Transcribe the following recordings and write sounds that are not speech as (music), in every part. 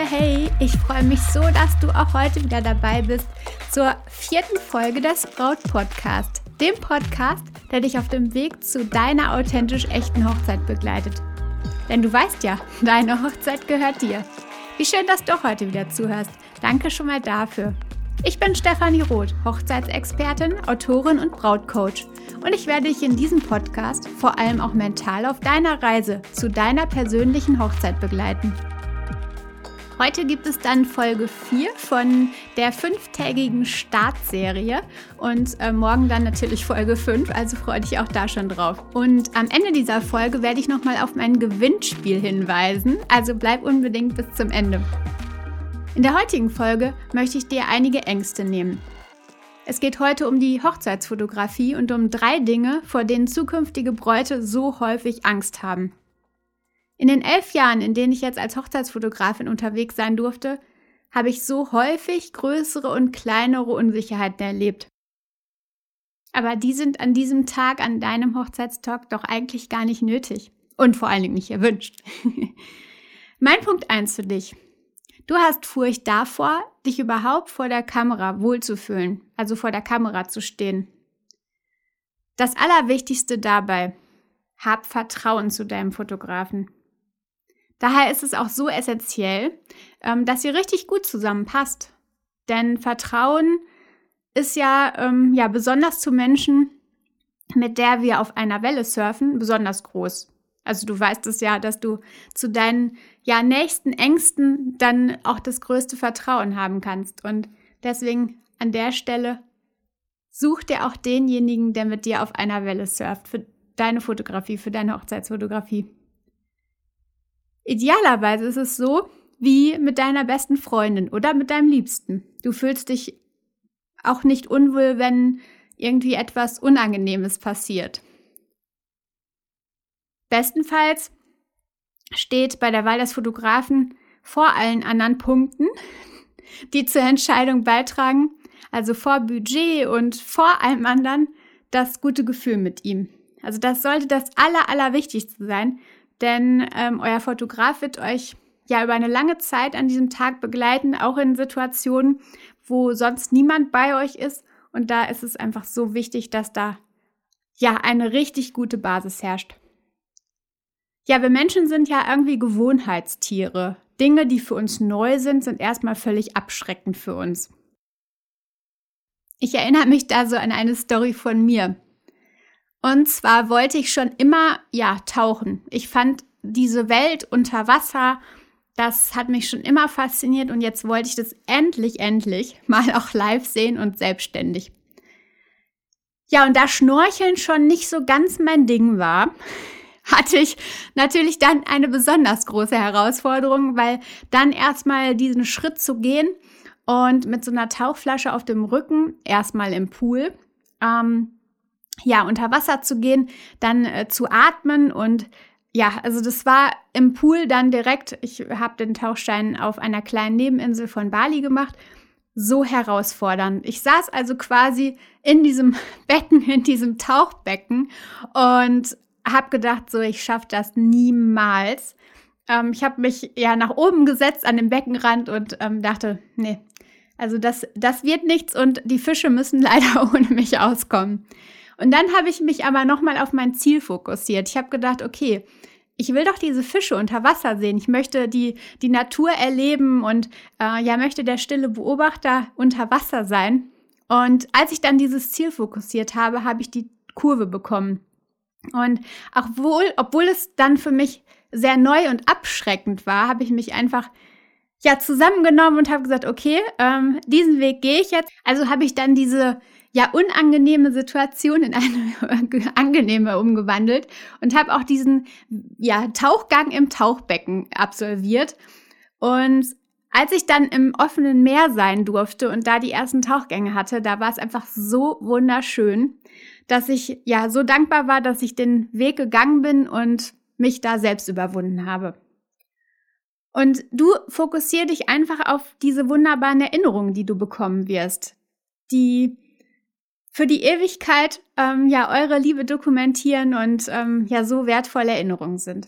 Liebe, hey, ich freue mich so, dass du auch heute wieder dabei bist zur vierten Folge des Braut Podcast, dem Podcast, der dich auf dem Weg zu deiner authentisch echten Hochzeit begleitet. Denn du weißt ja, (laughs) deine Hochzeit gehört dir. Wie schön, dass du heute wieder zuhörst. Danke schon mal dafür. Ich bin Stefanie Roth, Hochzeitsexpertin, Autorin und Brautcoach. Und ich werde dich in diesem Podcast vor allem auch mental auf deiner Reise zu deiner persönlichen Hochzeit begleiten. Heute gibt es dann Folge 4 von der fünftägigen Startserie und äh, morgen dann natürlich Folge 5, also freue dich auch da schon drauf. Und am Ende dieser Folge werde ich nochmal auf mein Gewinnspiel hinweisen, also bleib unbedingt bis zum Ende. In der heutigen Folge möchte ich dir einige Ängste nehmen. Es geht heute um die Hochzeitsfotografie und um drei Dinge, vor denen zukünftige Bräute so häufig Angst haben. In den elf Jahren, in denen ich jetzt als Hochzeitsfotografin unterwegs sein durfte, habe ich so häufig größere und kleinere Unsicherheiten erlebt. Aber die sind an diesem Tag, an deinem Hochzeitstalk doch eigentlich gar nicht nötig und vor allen Dingen nicht erwünscht. (laughs) mein Punkt eins für dich. Du hast Furcht davor, dich überhaupt vor der Kamera wohlzufühlen, also vor der Kamera zu stehen. Das Allerwichtigste dabei, hab Vertrauen zu deinem Fotografen. Daher ist es auch so essentiell, ähm, dass ihr richtig gut zusammenpasst. Denn Vertrauen ist ja, ähm, ja besonders zu Menschen, mit der wir auf einer Welle surfen, besonders groß. Also du weißt es ja, dass du zu deinen ja nächsten Ängsten dann auch das größte Vertrauen haben kannst. Und deswegen an der Stelle such dir auch denjenigen, der mit dir auf einer Welle surft, für deine Fotografie, für deine Hochzeitsfotografie. Idealerweise ist es so wie mit deiner besten Freundin oder mit deinem Liebsten. Du fühlst dich auch nicht unwohl, wenn irgendwie etwas Unangenehmes passiert. Bestenfalls steht bei der Wahl des Fotografen vor allen anderen Punkten, die zur Entscheidung beitragen, also vor Budget und vor allem anderen, das gute Gefühl mit ihm. Also das sollte das Aller, Allerwichtigste sein, denn ähm, euer Fotograf wird euch ja über eine lange Zeit an diesem Tag begleiten, auch in Situationen, wo sonst niemand bei euch ist. Und da ist es einfach so wichtig, dass da ja eine richtig gute Basis herrscht. Ja, wir Menschen sind ja irgendwie Gewohnheitstiere. Dinge, die für uns neu sind, sind erstmal völlig abschreckend für uns. Ich erinnere mich da so an eine Story von mir. Und zwar wollte ich schon immer, ja, tauchen. Ich fand diese Welt unter Wasser, das hat mich schon immer fasziniert und jetzt wollte ich das endlich, endlich mal auch live sehen und selbstständig. Ja, und da Schnorcheln schon nicht so ganz mein Ding war, (laughs) hatte ich natürlich dann eine besonders große Herausforderung, weil dann erstmal diesen Schritt zu gehen und mit so einer Tauchflasche auf dem Rücken erstmal im Pool, ähm, ja, unter Wasser zu gehen, dann äh, zu atmen und ja, also das war im Pool dann direkt, ich habe den Tauchschein auf einer kleinen Nebeninsel von Bali gemacht, so herausfordernd. Ich saß also quasi in diesem (laughs) Becken, in diesem Tauchbecken und habe gedacht, so, ich schaffe das niemals. Ähm, ich habe mich ja nach oben gesetzt an dem Beckenrand und ähm, dachte, nee, also das, das wird nichts und die Fische müssen (laughs) leider ohne mich auskommen. Und dann habe ich mich aber nochmal auf mein Ziel fokussiert. Ich habe gedacht, okay, ich will doch diese Fische unter Wasser sehen. Ich möchte die, die Natur erleben und äh, ja, möchte der stille Beobachter unter Wasser sein. Und als ich dann dieses Ziel fokussiert habe, habe ich die Kurve bekommen. Und auch wohl, obwohl es dann für mich sehr neu und abschreckend war, habe ich mich einfach ja zusammengenommen und habe gesagt, okay, ähm, diesen Weg gehe ich jetzt. Also habe ich dann diese ja unangenehme Situation in eine (laughs) angenehme umgewandelt und habe auch diesen ja Tauchgang im Tauchbecken absolviert und als ich dann im offenen Meer sein durfte und da die ersten Tauchgänge hatte, da war es einfach so wunderschön dass ich ja so dankbar war, dass ich den Weg gegangen bin und mich da selbst überwunden habe. Und du fokussier dich einfach auf diese wunderbaren Erinnerungen, die du bekommen wirst, die für die Ewigkeit ähm, ja eure Liebe dokumentieren und ähm, ja so wertvolle Erinnerungen sind.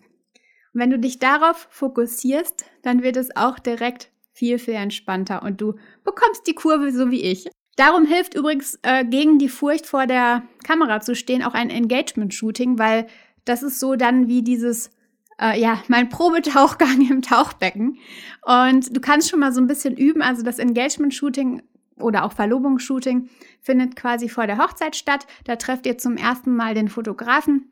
Und wenn du dich darauf fokussierst, dann wird es auch direkt viel, viel entspannter und du bekommst die Kurve so wie ich. Darum hilft übrigens äh, gegen die Furcht vor der Kamera zu stehen auch ein Engagement-Shooting, weil das ist so dann wie dieses, äh, ja, mein Probetauchgang im Tauchbecken. Und du kannst schon mal so ein bisschen üben. Also das Engagement-Shooting oder auch Verlobungsshooting findet quasi vor der Hochzeit statt. Da trefft ihr zum ersten Mal den Fotografen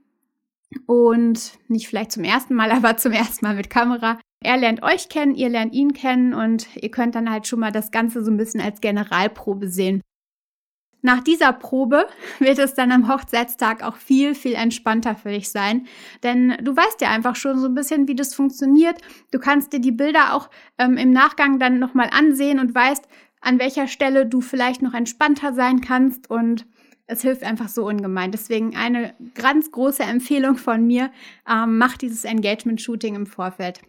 und nicht vielleicht zum ersten Mal, (laughs) aber zum ersten Mal mit Kamera. Er lernt euch kennen, ihr lernt ihn kennen und ihr könnt dann halt schon mal das Ganze so ein bisschen als Generalprobe sehen. Nach dieser Probe (laughs) wird es dann am Hochzeitstag auch viel, viel entspannter für dich sein. Denn du weißt ja einfach schon so ein bisschen, wie das funktioniert. Du kannst dir die Bilder auch ähm, im Nachgang dann nochmal ansehen und weißt, an welcher Stelle du vielleicht noch entspannter sein kannst. Und es hilft einfach so ungemein. Deswegen eine ganz große Empfehlung von mir, ähm, mach dieses Engagement-Shooting im Vorfeld.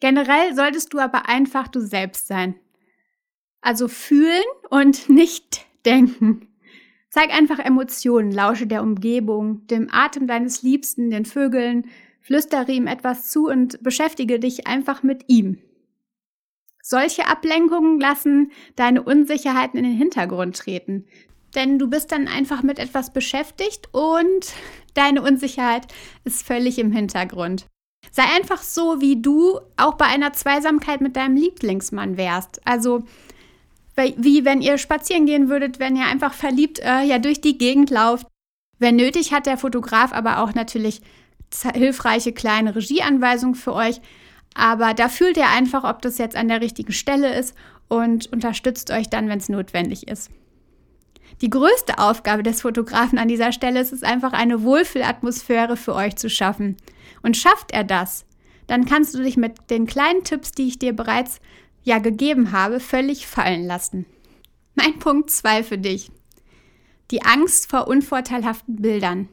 Generell solltest du aber einfach du selbst sein. Also fühlen und nicht denken. Zeig einfach Emotionen, lausche der Umgebung, dem Atem deines Liebsten, den Vögeln, flüstere ihm etwas zu und beschäftige dich einfach mit ihm. Solche Ablenkungen lassen deine Unsicherheiten in den Hintergrund treten. Denn du bist dann einfach mit etwas beschäftigt und deine Unsicherheit ist völlig im Hintergrund. Sei einfach so, wie du auch bei einer Zweisamkeit mit deinem Lieblingsmann wärst. Also wie wenn ihr spazieren gehen würdet, wenn ihr einfach verliebt äh, ja durch die Gegend lauft. Wenn nötig, hat der Fotograf aber auch natürlich hilfreiche kleine Regieanweisungen für euch. Aber da fühlt ihr einfach, ob das jetzt an der richtigen Stelle ist und unterstützt euch dann, wenn es notwendig ist. Die größte Aufgabe des Fotografen an dieser Stelle ist es einfach, eine Wohlfühlatmosphäre für euch zu schaffen. Und schafft er das, dann kannst du dich mit den kleinen Tipps, die ich dir bereits ja gegeben habe, völlig fallen lassen. Mein Punkt 2 für dich. Die Angst vor unvorteilhaften Bildern.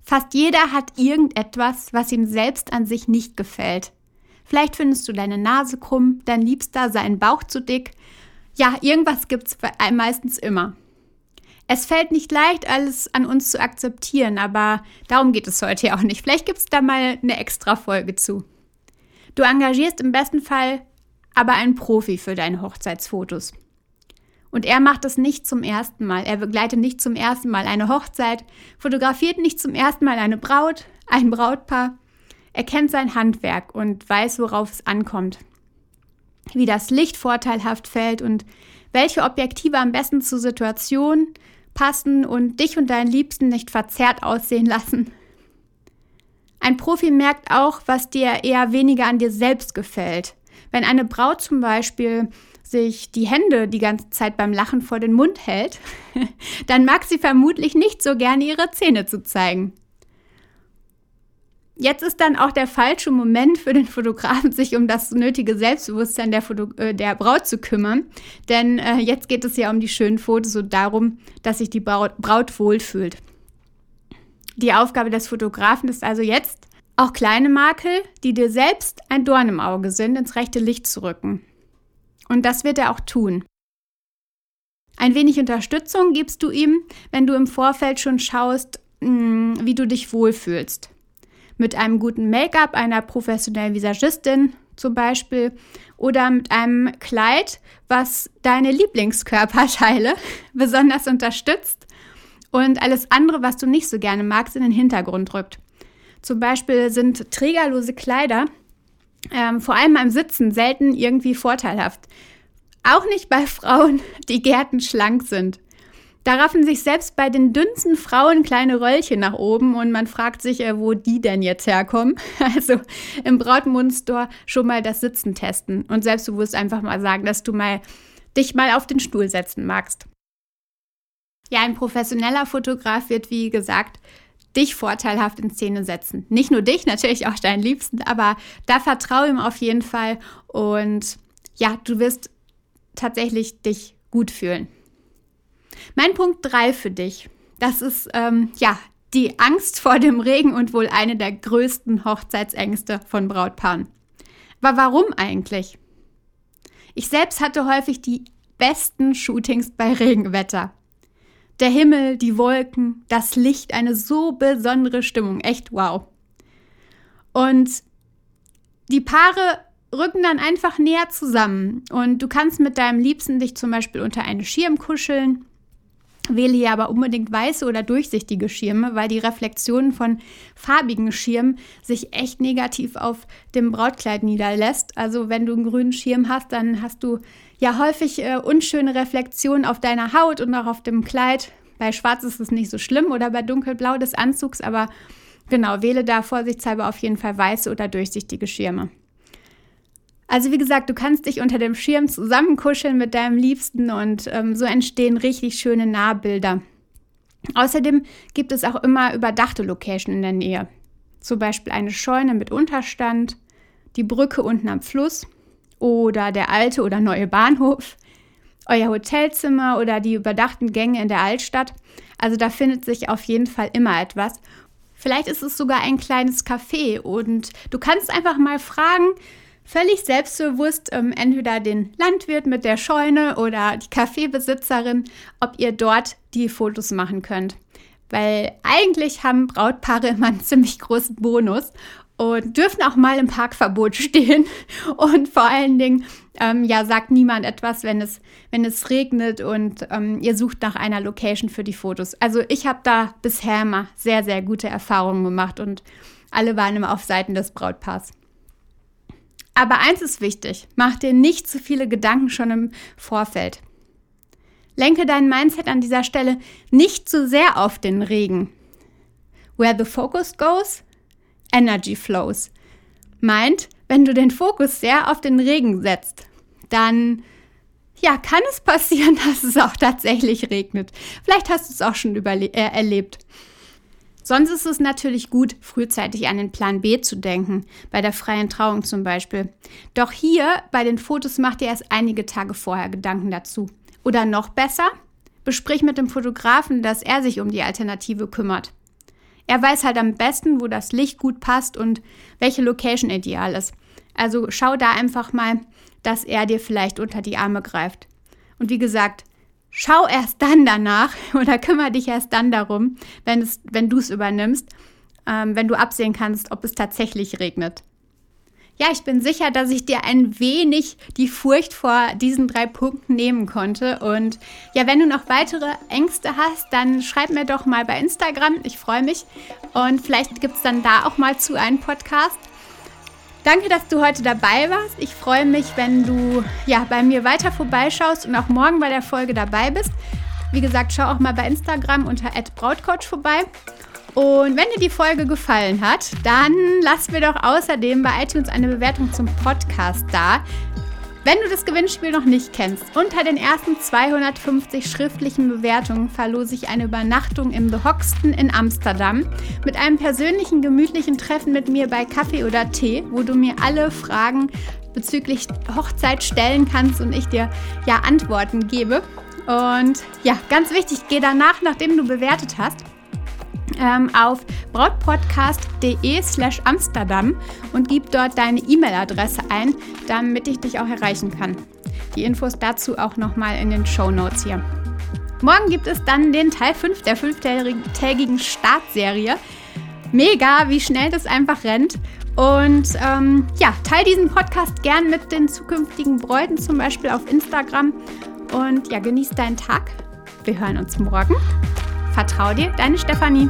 Fast jeder hat irgendetwas, was ihm selbst an sich nicht gefällt. Vielleicht findest du deine Nase krumm, dein Liebster seinen Bauch zu dick. Ja, irgendwas gibt's meistens immer. Es fällt nicht leicht, alles an uns zu akzeptieren, aber darum geht es heute ja auch nicht. Vielleicht gibt es da mal eine extra Folge zu. Du engagierst im besten Fall aber ein Profi für deine Hochzeitsfotos. Und er macht das nicht zum ersten Mal. Er begleitet nicht zum ersten Mal eine Hochzeit, fotografiert nicht zum ersten Mal eine Braut, ein Brautpaar. Er kennt sein Handwerk und weiß, worauf es ankommt. Wie das Licht vorteilhaft fällt und welche Objektive am besten zur Situation passen und dich und deinen Liebsten nicht verzerrt aussehen lassen. Ein Profi merkt auch, was dir eher weniger an dir selbst gefällt wenn eine Braut zum Beispiel sich die Hände die ganze Zeit beim Lachen vor den Mund hält, (laughs) dann mag sie vermutlich nicht so gerne ihre Zähne zu zeigen. Jetzt ist dann auch der falsche Moment für den Fotografen, sich um das nötige Selbstbewusstsein der, Foto äh, der Braut zu kümmern. Denn äh, jetzt geht es ja um die schönen Fotos und darum, dass sich die Braut, Braut wohlfühlt. Die Aufgabe des Fotografen ist also jetzt, auch kleine Makel, die dir selbst ein Dorn im Auge sind, ins rechte Licht zu rücken. Und das wird er auch tun. Ein wenig Unterstützung gibst du ihm, wenn du im Vorfeld schon schaust, hm, wie du dich wohlfühlst. Mit einem guten Make-up einer professionellen Visagistin zum Beispiel oder mit einem Kleid, was deine Lieblingskörperteile (laughs) besonders unterstützt und alles andere, was du nicht so gerne magst, in den Hintergrund rückt. Zum Beispiel sind trägerlose Kleider ähm, vor allem beim Sitzen selten irgendwie vorteilhaft. Auch nicht bei Frauen, (laughs) die gärtenschlank sind. Da raffen sich selbst bei den dünnsten Frauen kleine Röllchen nach oben und man fragt sich, äh, wo die denn jetzt herkommen. (laughs) Also im Brautmundstore schon mal das Sitzen testen und selbstbewusst einfach mal sagen, dass du mal dich mal auf den Stuhl setzen magst. Ja, ein professioneller Fotograf wird, wie gesagt, dich vorteilhaft in Szene setzen. Nicht nur dich, (laughs) natürlich auch deinen Liebsten, aber da vertraue ihm auf jeden Fall und ja, du wirst tatsächlich dich gut fühlen. Mein Punkt 3 für dich, das ist ähm, ja die Angst vor dem Regen und wohl eine der größten Hochzeitsängste von Brautpaaren. Aber warum eigentlich? Ich selbst hatte häufig die besten Shootings bei Regenwetter. Der Himmel, die Wolken, das Licht, eine so besondere Stimmung. Echt wow. Und die Paare rücken dann einfach näher zusammen und du kannst mit deinem Liebsten dich zum Beispiel unter einen Schirm kuscheln. Wähle hier aber unbedingt weiße oder durchsichtige Schirme, weil die Reflexion von farbigen Schirmen sich echt negativ auf dem Brautkleid niederlässt. Also wenn du einen grünen Schirm hast, dann hast du ja häufig äh, unschöne Reflexionen auf deiner Haut und auch auf dem Kleid. Bei Schwarz ist es nicht so schlimm oder bei dunkelblau des Anzugs, aber genau, wähle da vorsichtshalber auf jeden Fall weiße oder durchsichtige Schirme. Also wie gesagt, du kannst dich unter dem Schirm zusammenkuscheln mit deinem Liebsten und ähm, so entstehen richtig schöne Nahbilder. Außerdem gibt es auch immer überdachte Location in der Nähe. Zum Beispiel eine Scheune mit Unterstand, die Brücke unten am Fluss oder der alte oder neue Bahnhof, euer Hotelzimmer oder die überdachten Gänge in der Altstadt. Also da findet sich auf jeden Fall immer etwas. Vielleicht ist es sogar ein kleines Café und du kannst einfach mal fragen, völlig selbstbewusst ähm, entweder den Landwirt mit der Scheune oder die Kaffeebesitzerin, ob ihr dort die Fotos machen könnt. Weil eigentlich haben Brautpaare immer einen ziemlich großen Bonus und dürfen auch mal im Parkverbot (laughs) stehen. Und vor allen Dingen, ähm, ja, sagt niemand etwas, wenn es, wenn es regnet und ähm, ihr sucht nach einer Location für die Fotos. Also ich habe da bisher immer sehr, sehr gute Erfahrungen gemacht und alle waren immer auf Seiten des Brautpaars. Aber eins ist wichtig, mach dir nicht zu viele Gedanken schon im Vorfeld. Lenke dein Mindset an dieser Stelle nicht zu sehr auf den Regen. Where the focus goes, energy flows. Meint, wenn du den Fokus sehr auf den Regen setzt, dann ja, kann es passieren, (laughs) dass es auch tatsächlich regnet. Vielleicht hast du es auch schon äh, erlebt. Sonst ist es natürlich gut, frühzeitig an den Plan B zu denken, bei der freien Trauung zum Beispiel. Doch hier bei den Fotos macht ihr erst einige Tage vorher Gedanken dazu. Oder noch besser, besprich mit dem Fotografen, dass er sich um die Alternative kümmert. Er weiß halt am besten, wo das Licht gut passt und welche Location ideal ist. Also schau da einfach mal, dass er dir vielleicht unter die Arme greift. Und wie gesagt, schau erst dann danach (laughs) oder kümmere dich erst dann darum, wenn, es, wenn du es übernimmst, ähm, wenn du absehen kannst, ob es tatsächlich regnet. Ja, ich bin sicher, dass ich dir ein wenig die Furcht vor diesen drei Punkten nehmen konnte. Und ja, wenn du noch weitere Ängste hast, dann schreib mir doch mal bei Instagram. Ich freue mich. Und vielleicht gibt es dann da auch mal zu einen Podcast. Danke, dass du heute dabei warst. Ich freue mich, wenn du ja bei mir weiter vorbeischaust und auch morgen bei der Folge dabei bist. Wie gesagt, schau auch mal bei Instagram unter @brautcoach vorbei. Und wenn dir die Folge gefallen hat, dann lass mir doch außerdem bei iTunes eine Bewertung zum Podcast da. Wenn du das Gewinnspiel noch nicht kennst, unter den ersten 250 schriftlichen Bewertungen verlose ich eine Übernachtung im The Hoxton in Amsterdam mit einem persönlichen, gemütlichen Treffen mit mir bei Kaffee oder Tee, wo du mir alle Fragen bezüglich Hochzeit stellen kannst und ich dir ja Antworten gebe. Und ja, ganz wichtig, geh danach, nachdem du bewertet hast, ähm, auf brautpodcast.de slash Amsterdam und gib dort deine E-Mail-Adresse ein, damit ich dich auch erreichen kann. Die Infos dazu auch nochmal in den Show Notes hier. Morgen gibt es dann den Teil 5 der fünftägigen Startserie. Mega, wie schnell das einfach rennt. Und ähm, ja, teile diesen Podcast gern mit den zukünftigen Bräuten, zum Beispiel auf Instagram. Und ja, genieß deinen Tag. Wir hören uns morgen. Vertrau dir, deine Stefanie.